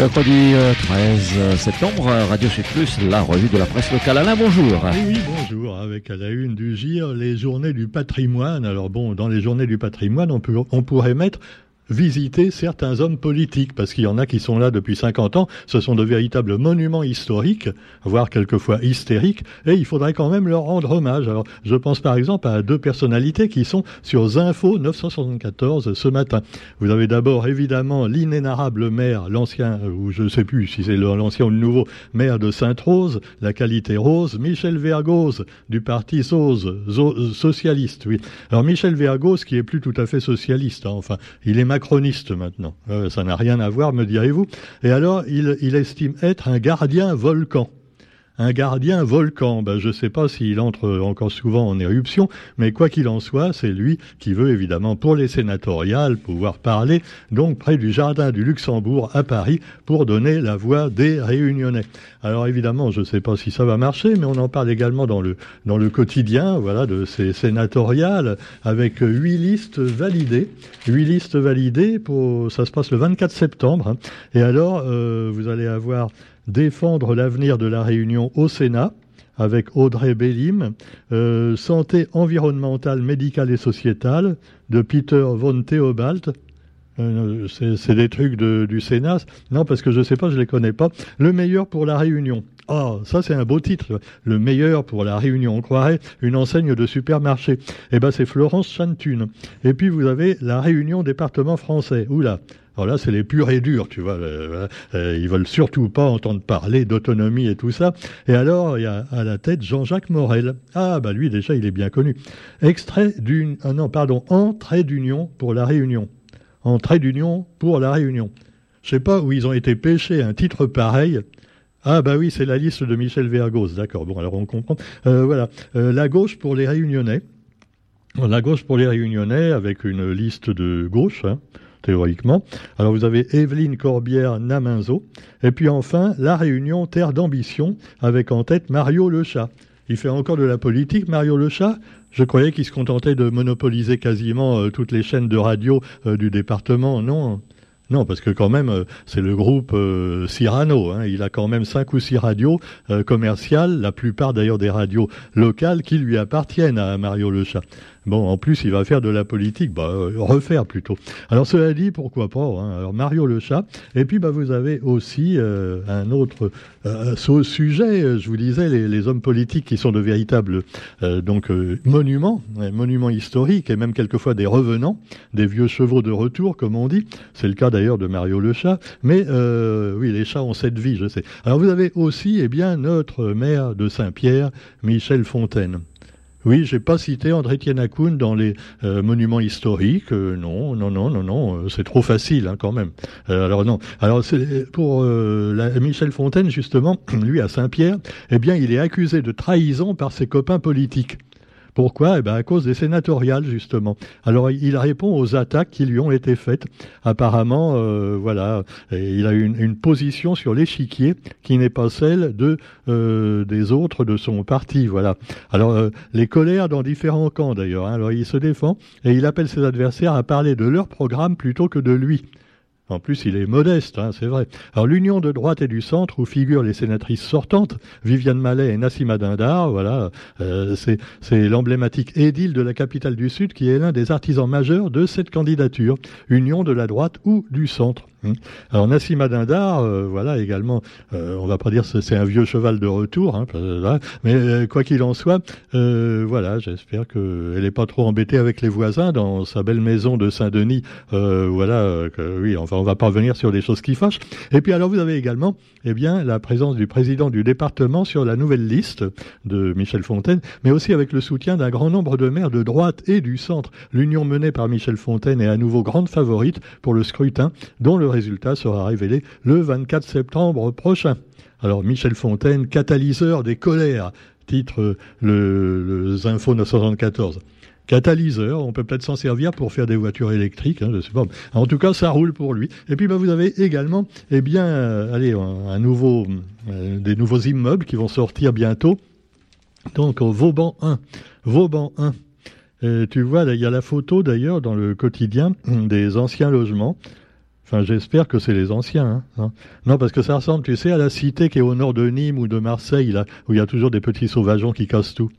Mercredi 13 euh, septembre, Radio Sud Plus, la revue de la presse locale. Alain, bonjour. Oui, bonjour. Avec à la une du GIR, les journées du patrimoine. Alors bon, dans les journées du patrimoine, on, peut, on pourrait mettre visiter certains hommes politiques, parce qu'il y en a qui sont là depuis 50 ans, ce sont de véritables monuments historiques, voire quelquefois hystériques, et il faudrait quand même leur rendre hommage. Alors, je pense par exemple à deux personnalités qui sont sur Zinfo 974 ce matin. Vous avez d'abord évidemment l'inénarrable maire, l'ancien, ou je ne sais plus si c'est l'ancien ou le nouveau, maire de Sainte-Rose, la qualité rose, Michel Vergoz, du parti socialiste, oui. Alors Michel Vergoz, qui est plus tout à fait socialiste, hein, enfin, il est chroniste maintenant. Euh, ça n'a rien à voir, me direz-vous. Et alors, il estime être un gardien volcan un gardien volcan. Ben, je ne sais pas s'il entre encore souvent en éruption, mais quoi qu'il en soit, c'est lui qui veut évidemment pour les sénatoriales pouvoir parler donc près du jardin du Luxembourg à Paris pour donner la voix des réunionnais. Alors évidemment, je ne sais pas si ça va marcher, mais on en parle également dans le quotidien, voilà, de ces sénatoriales avec huit listes validées, huit listes validées pour ça se passe le 24 septembre. Hein. Et alors, euh, vous allez avoir Défendre l'avenir de la Réunion au Sénat avec Audrey Bellim, euh, Santé environnementale, médicale et sociétale de Peter von Theobald. Euh, c'est des trucs du Sénat. Non, parce que je ne sais pas, je ne les connais pas. Le meilleur pour la Réunion. Oh, ça c'est un beau titre. Le meilleur pour la Réunion. On croirait une enseigne de supermarché. Eh ben c'est Florence Chantune. Et puis vous avez la Réunion département français. Oula, alors là, c'est les purs et durs, tu vois. Euh, euh, ils veulent surtout pas entendre parler d'autonomie et tout ça. Et alors, il y a à la tête Jean-Jacques Morel. Ah, bah lui, déjà, il est bien connu. Extrait d'une... Ah non, pardon, entrée d'union pour la Réunion. Entrée d'union pour la Réunion. Je sais pas où ils ont été pêchés un titre pareil. Ah bah oui, c'est la liste de Michel Vergos, d'accord. Bon, alors on comprend. Euh, voilà, la gauche pour les Réunionnais. La gauche pour les Réunionnais avec une liste de gauche. Hein théoriquement. Alors vous avez Evelyne Corbière-Naminzo, et puis enfin la réunion Terre d'ambition, avec en tête Mario Le Chat. Il fait encore de la politique, Mario Le Chat? Je croyais qu'il se contentait de monopoliser quasiment euh, toutes les chaînes de radio euh, du département. Non, non, parce que quand même, euh, c'est le groupe Cyrano. Hein. Il a quand même cinq ou six radios commerciales, la plupart d'ailleurs des radios locales qui lui appartiennent à Mario Le Chat. Bon, en plus, il va faire de la politique, bah, euh, refaire plutôt. Alors, cela dit, pourquoi pas hein. Alors, Mario le chat. Et puis, bah, vous avez aussi euh, un autre euh, sujet. Je vous disais, les, hommes politiques qui sont de véritables donc monuments, monuments historiques, et même quelquefois des revenants, des vieux chevaux de retour, comme on dit. C'est le cas de Mario le chat. Mais oui, les chats ont cette vie, je sais. Alors, vous avez aussi, eh bien, notre maire de Saint-Pierre, Michel Fontaine. Oui, j'ai pas cité André Tienakoun dans les euh, monuments historiques. Euh, non, non, non, non, non, euh, c'est trop facile hein, quand même. alors non. Alors pour Michel Fontaine justement, lui à Saint-Pierre, eh bien, il est accusé de trahison par ses copains politiques. Pourquoi? Eh bien, à cause des sénatoriales, justement. Alors, il répond aux attaques qui lui ont été faites. Apparemment, euh, voilà, il a une, position sur l'échiquier qui n'est pas celle euh, des autres de son parti. Voilà. Alors, euh, les colères dans différents camps, d'ailleurs. Hein. Alors, il se défend et il appelle ses adversaires à parler de leur programme plutôt que de lui. En plus, il est modeste, hein, c'est vrai. Alors, l'union de droite et du centre, où figurent les sénatrices sortantes, Viviane Mallet et Nassima Dindar, voilà, euh, c'est l'emblématique édile de la capitale du Sud qui est l'un des artisans majeurs de cette candidature. Union de la droite ou du centre. Hum. Alors Nassima Dindar, euh, voilà également, euh, on va pas dire c'est un vieux cheval de retour, hein, mais euh, quoi qu'il en soit, voilà, j'espère qu'elle n'est pas trop embêtée avec les voisins dans sa belle maison de Saint-Denis. voilà, que, oui, enfin on va pas revenir sur des choses qui fâchent. Et puis alors vous avez également, eh bien, la présence du président du département sur la nouvelle liste de Michel Fontaine, mais aussi avec le soutien d'un grand nombre de maires de droite et du centre. L'union menée par Michel Fontaine est à nouveau grande favorite pour le scrutin, dont le résultat sera révélé le 24 septembre prochain. Alors Michel Fontaine, catalyseur des colères, titre le, le Info 974 catalyseur. On peut peut-être s'en servir pour faire des voitures électriques. Hein, je sais pas. En tout cas, ça roule pour lui. Et puis, bah, vous avez également, eh bien, euh, allez, un, nouveau, euh, des nouveaux immeubles qui vont sortir bientôt. Donc, au Vauban 1. Vauban 1. tu vois, il y a la photo d'ailleurs dans le quotidien des anciens logements Enfin, j'espère que c'est les anciens. Hein, hein. Non, parce que ça ressemble, tu sais, à la cité qui est au nord de Nîmes ou de Marseille, là, où il y a toujours des petits sauvageons qui cassent tout.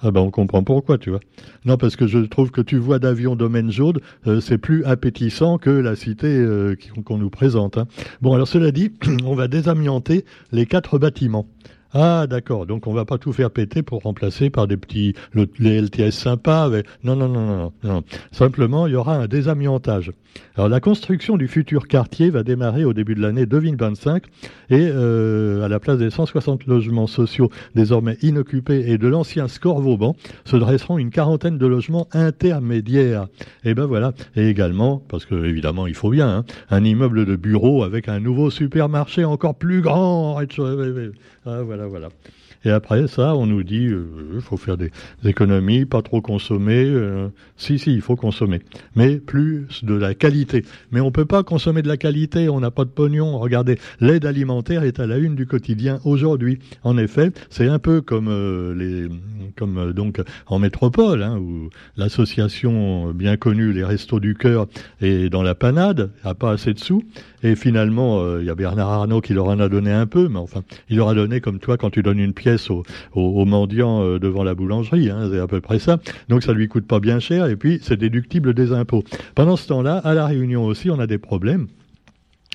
Ah ben on comprend pourquoi, tu vois. Non, parce que je trouve que tu vois d'avion domaine jaune, euh, c'est plus appétissant que la cité euh, qu'on nous présente. Hein. Bon, alors cela dit, on va désamianter les quatre bâtiments. Ah, d'accord. Donc, on va pas tout faire péter pour remplacer par des petits, les LTS sympas. Non, non, non, non, non. Simplement, il y aura un désamiantage. Alors, la construction du futur quartier va démarrer au début de l'année 2025 et euh, à la place des 160 logements sociaux désormais inoccupés et de l'ancien score Vauban, se dresseront une quarantaine de logements intermédiaires. Et ben voilà. Et également, parce que évidemment, il faut bien, hein, un immeuble de bureau avec un nouveau supermarché encore plus grand. Voilà. Et après ça, on nous dit, il euh, faut faire des, économies, pas trop consommer. Euh, si, si, il faut consommer, mais plus de la qualité. Mais on peut pas consommer de la qualité, on n'a pas de pognon. Regardez, l'aide alimentaire est à la une du quotidien aujourd'hui. En effet, c'est un peu comme euh, les, comme donc en métropole, hein, où l'association bien connue, les Restos du Cœur, est dans la panade, a pas assez de sous. Et finalement, il y a Bernard Arnault qui leur en a donné un peu, mais enfin, il leur a donné comme toi quand tu donnes une pièce aux, mendiants euh, devant la boulangerie, hein, c'est à peu près ça. Donc ça lui coûte pas bien cher et puis c'est déductible des impôts. Pendant ce temps-là, à la Réunion aussi, on a des problèmes.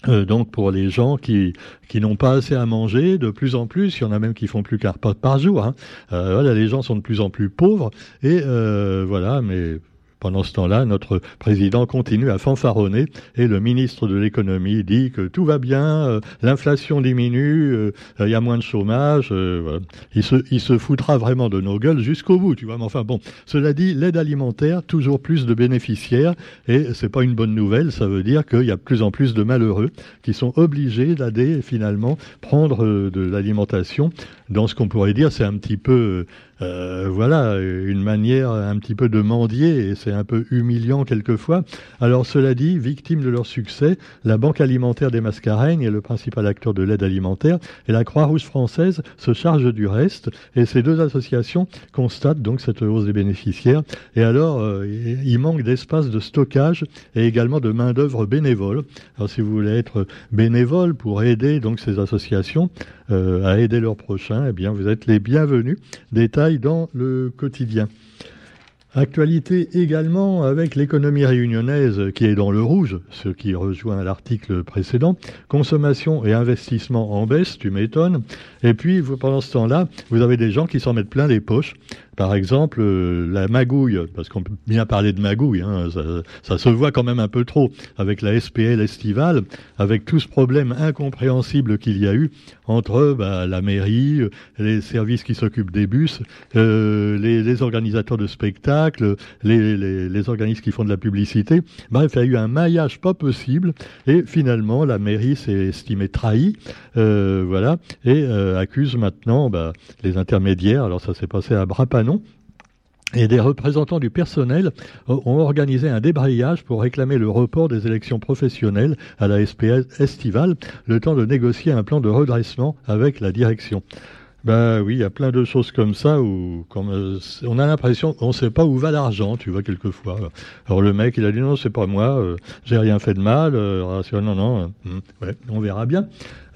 Euh, donc pour les gens qui qui n'ont pas assez à manger, de plus en plus, il y en a même qui font plus qu'un repas par jour. Hein. Euh, les gens sont de plus en plus pauvres et voilà, mais pendant ce temps-là, notre président continue à fanfaronner et le ministre de l'économie dit que tout va bien, euh, l'inflation diminue, euh, il y a moins de chômage. Euh, il, se, foutra vraiment de nos gueules jusqu'au bout, tu vois. Mais enfin bon, cela dit, l'aide alimentaire, toujours plus de bénéficiaires et c'est pas une bonne nouvelle. Ça veut dire qu'il y a de plus en plus de malheureux qui sont obligés d'aller finalement prendre de l'alimentation dans ce qu'on pourrait dire, c'est un petit peu euh, voilà, une manière un petit peu de mendier et c'est un peu humiliant quelquefois. Alors cela dit, victime de leur succès, la Banque alimentaire des Mascareignes est le principal acteur de l'aide alimentaire et la Croix-Rouge française se charge du reste et ces deux associations constatent donc cette hausse des bénéficiaires et alors euh, il manque d'espace de stockage et également de main d'œuvre bénévole. Alors si vous voulez être bénévole pour aider donc ces associations euh, à aider leurs prochains, eh bien vous êtes les bienvenus. Détail dans le quotidien. Actualité également avec l'économie réunionnaise qui est dans le rouge, ce qui rejoint l'article précédent. Consommation et investissement en baisse, tu m'étonnes. Et puis, pendant ce temps-là, vous avez des gens qui s'en mettent plein les poches par exemple, euh, la magouille, parce qu'on peut bien parler de magouille, hein, ça, se voit quand même un peu trop avec la SPL estivale, avec tout ce problème incompréhensible qu'il y a eu entre bah, la mairie, les services qui s'occupent des bus, euh, les, organisateurs de spectacles, les, organismes qui font de la publicité. Bref, il y a eu un maillage pas possible et finalement la mairie s'est estimée trahie, euh, voilà, et accuse maintenant bah, les intermédiaires. Alors ça s'est passé à bras et des représentants du personnel ont organisé un débrayage pour réclamer le report des élections professionnelles à la SPS estivale, le temps de négocier un plan de redressement avec la direction. Ben oui, il y a plein de choses comme ça où comme, on a l'impression qu'on ne sait pas où va l'argent, tu vois, quelquefois. Alors le mec, il a dit non, c'est pas moi, euh, j'ai rien fait de mal, euh, non, non, euh, ouais, on verra bien.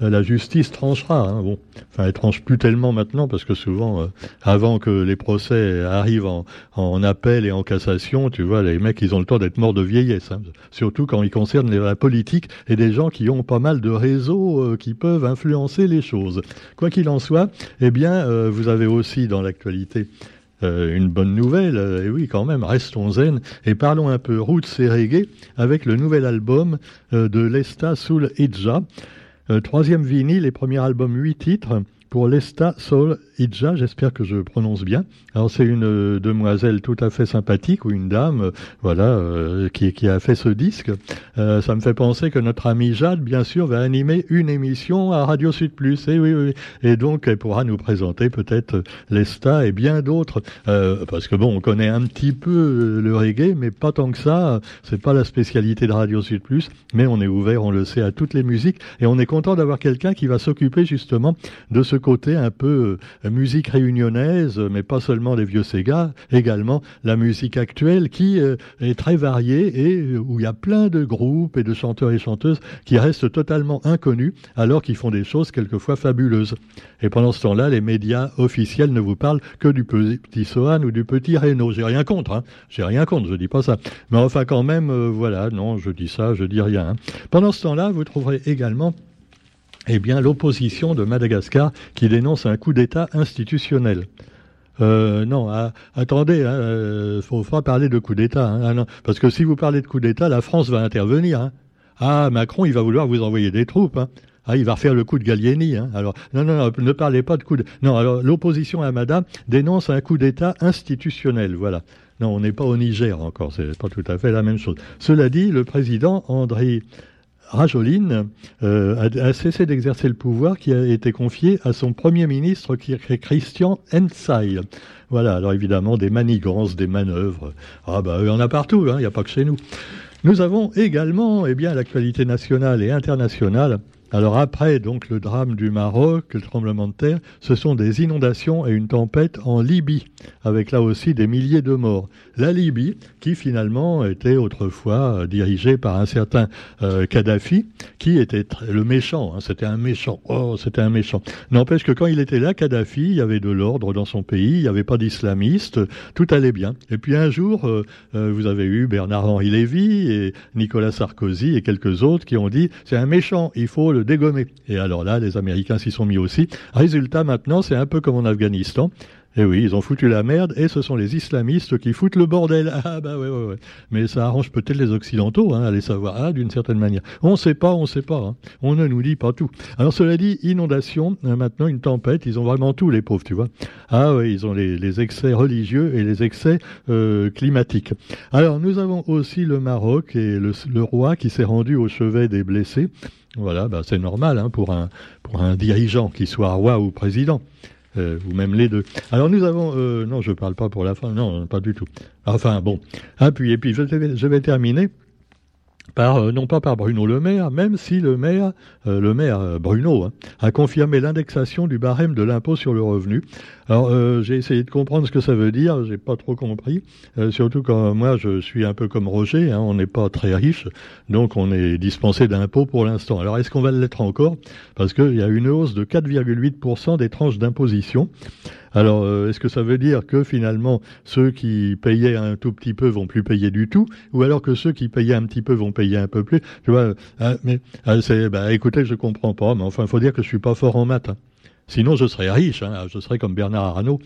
Euh, la justice tranchera. Hein, bon, enfin, elle tranche plus tellement maintenant parce que souvent, euh, avant que les procès arrivent en, appel et en cassation, tu vois, les mecs, ils ont le temps d'être morts de vieillesse. Hein, surtout quand ils concernent la politique et des gens qui ont pas mal de réseaux euh, qui peuvent influencer les choses. Quoi qu'il en soit, eh bien, vous avez aussi dans l'actualité une bonne nouvelle, et oui quand même, restons zen et parlons un peu roots et reggae avec le nouvel album de Lesta Soul Idja. Euh, troisième vinyle et premier album, huit titres pour Lesta Soul Idja, j'espère que je prononce bien. Alors c'est une euh, demoiselle tout à fait sympathique ou une dame, euh, voilà, euh, qui, qui, a fait ce disque. ça me fait penser que notre amie Jade, bien sûr, va animer une émission à Radio Sud Plus. Et eh oui, oui, et donc elle pourra nous présenter peut-être Lesta et bien d'autres, parce que bon, on connaît un petit peu le reggae, mais pas tant que ça. C'est pas la spécialité de Radio Sud Plus, mais on est ouvert, on le sait, à toutes les musiques, et on est content d'avoir quelqu'un qui va s'occuper justement de ce côté un peu musique réunionnaise, mais pas seulement les vieux Sega, également la musique actuelle qui est très variée et où il y a plein de groupes et de chanteurs et chanteuses qui restent totalement inconnus alors qu'ils font des choses quelquefois fabuleuses. Et pendant ce temps-là, les médias officiels ne vous parlent que du petit Sohan ou du petit Renault. J'ai rien contre, hein. J'ai rien contre, je dis pas ça. Mais enfin, quand même, euh, voilà, non, je dis ça, je dis rien. Hein. Pendant ce temps-là, vous trouverez également eh bien, l'opposition de Madagascar qui dénonce un coup d'État institutionnel. Euh, non, ah, attendez, il hein, euh, faut pas parler de coup d'État, hein, ah, parce que si vous parlez de coup d'État, la France va intervenir. Hein. Ah, Macron, il va vouloir vous envoyer des troupes. Ah, il va refaire le coup de Gallieni. Alors, non, non, non, ne parlez pas de coup de... Non, alors, l'opposition à Madame dénonce un coup d'État institutionnel, voilà. Non, on n'est pas au Niger encore, c'est pas tout à fait la même chose. Cela dit, le président André Rajoline euh, a, cessé d'exercer le pouvoir qui a été confié à son premier ministre, Christian Ensai. Voilà, alors évidemment, des manigances, des manœuvres. Ah bah, il y en a partout, hein, il n'y a pas que chez nous. Nous avons également, eh bien, l'actualité nationale et internationale alors après donc le drame du Maroc, le tremblement de terre, ce sont des inondations et une tempête en Libye, avec là aussi des milliers de morts. La Libye, qui finalement était autrefois euh, dirigée par un certain euh, Kadhafi, qui était le méchant, hein, c'était un méchant, oh c'était un méchant. N'empêche que quand il était là, Kadhafi, il y avait de l'ordre dans son pays, il n'y avait pas d'islamistes, tout allait bien. Et puis un jour, euh, vous avez eu Bernard-Henri Lévy et Nicolas Sarkozy et quelques autres qui ont dit c'est un méchant, il faut le Et alors là, les Américains s'y sont mis aussi. Résultat, maintenant, c'est un peu comme en Afghanistan. Et oui, ils ont foutu la merde et ce sont les islamistes qui foutent le bordel. Ah bah ouais, ouais, ouais. Mais ça arrange peut-être les Occidentaux, hein, allez savoir, ah, d'une certaine manière. On ne sait pas, on ne sait pas. Hein. On ne nous dit pas tout. Alors cela dit, inondation, hein, maintenant une tempête, ils ont vraiment tout les pauvres, tu vois. Ah oui, ils ont les, excès religieux et les excès euh, climatiques. Alors nous avons aussi le Maroc et le, le roi qui s'est rendu au chevet des blessés. Voilà, bah, c'est normal hein, pour, un, pour un dirigeant, qui soit roi ou président, euh, ou même les deux. Alors nous avons... Euh, non, je parle pas pour la fin, non, pas du tout. Enfin, bon. Ah, puis, et puis je je vais terminer euh, non pas par Bruno Le Maire, même si le maire, euh, le maire euh, Bruno, hein, a confirmé l'indexation du barème de l'impôt sur le revenu. Alors j'ai essayé de comprendre ce que ça veut dire, j'ai pas trop compris, surtout quand moi je suis un peu comme Roger, hein, on n'est pas très riche, donc on est dispensé d'impôt pour l'instant. Alors est-ce qu'on va l'être encore? Parce qu'il y a une hausse de 4,8% des tranches d'imposition. Alors, euh, est-ce que ça veut dire que finalement, ceux qui payaient un tout petit peu vont plus payer du tout, ou alors que ceux qui payaient un petit peu vont payer un peu plus? Tu vois, hein, mais hein, bah, écoutez, je comprends pas, mais enfin, il faut dire que je suis pas fort en maths. Hein. Sinon, je serais riche, je serais comme Bernard Arnault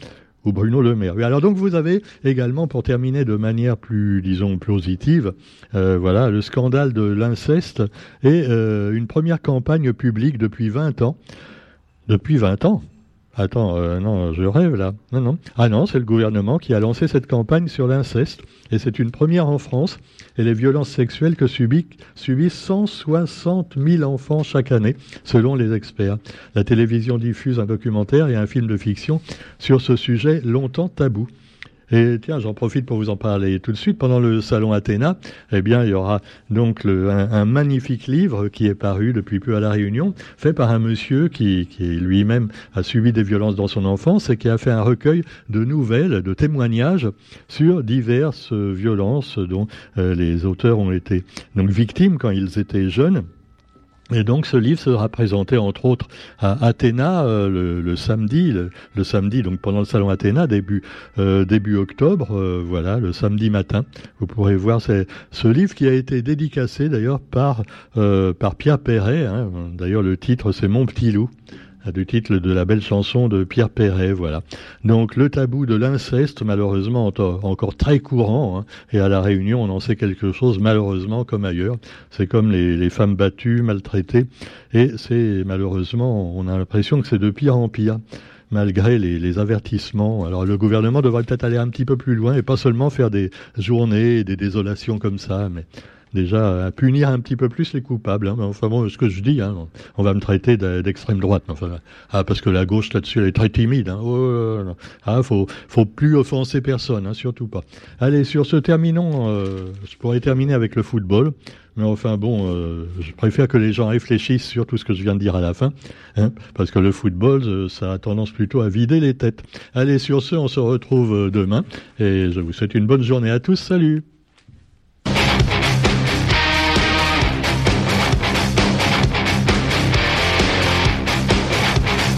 ou Bruno Le Maire. Alors donc vous avez également, pour terminer de manière plus, disons, positive, euh, voilà, le scandale de l'inceste et euh, une première campagne publique depuis 20 ans. Depuis 20 ans Attends, euh, non, je rêve là. Non, non. Ah non, c'est le gouvernement qui a lancé cette campagne sur l'inceste. Et c'est une première en France. Et les violences sexuelles que subissent, subissent 160 000 enfants chaque année, selon les experts. La télévision diffuse un documentaire et un film de fiction sur ce sujet longtemps tabou. Et tiens, j'en profite pour vous en parler tout de suite. Pendant le salon Athéna, eh bien, il y aura donc un, magnifique livre qui est paru depuis peu à la Réunion, fait par un monsieur qui, lui-même a subi des violences dans son enfance et qui a fait un recueil de nouvelles, de témoignages sur diverses violences dont euh, les auteurs ont été donc victimes quand ils étaient jeunes. Et donc ce livre sera présenté entre autres à Athéna euh, le, samedi, le, samedi donc pendant le salon Athéna début euh, début octobre, euh, voilà le samedi matin. Vous pourrez voir ce livre qui a été dédicacé d'ailleurs par par Pierre Perret. Hein. D'ailleurs le titre c'est Mon petit loup du titre de la belle chanson de Pierre Perret, voilà. Donc le tabou de l'inceste, malheureusement encore très courant, hein, et à la Réunion on en sait quelque chose, malheureusement comme ailleurs. C'est comme les, femmes battues, maltraitées, et c'est malheureusement, on a l'impression que c'est de pire en pire malgré les, les, avertissements. Alors le gouvernement devrait peut-être aller un petit peu plus loin et pas seulement faire des journées, des désolations comme ça, mais déjà à punir un petit peu plus les coupables. Hein. Enfin bon, ce que je dis, hein, on va me traiter d'extrême droite. Enfin, ah, parce que la gauche là-dessus, elle est très timide. Hein. Oh, ah, faut, faut plus offenser personne, hein, surtout pas. Allez, sur ce terminons, euh, je pourrais terminer avec le football. Mais enfin bon, euh, je préfère que les gens réfléchissent sur tout ce que je viens de dire à la fin, hein, parce que le football, euh, ça a tendance plutôt à vider les têtes. Allez, sur ce, on se retrouve demain, et je vous souhaite une bonne journée à tous. Salut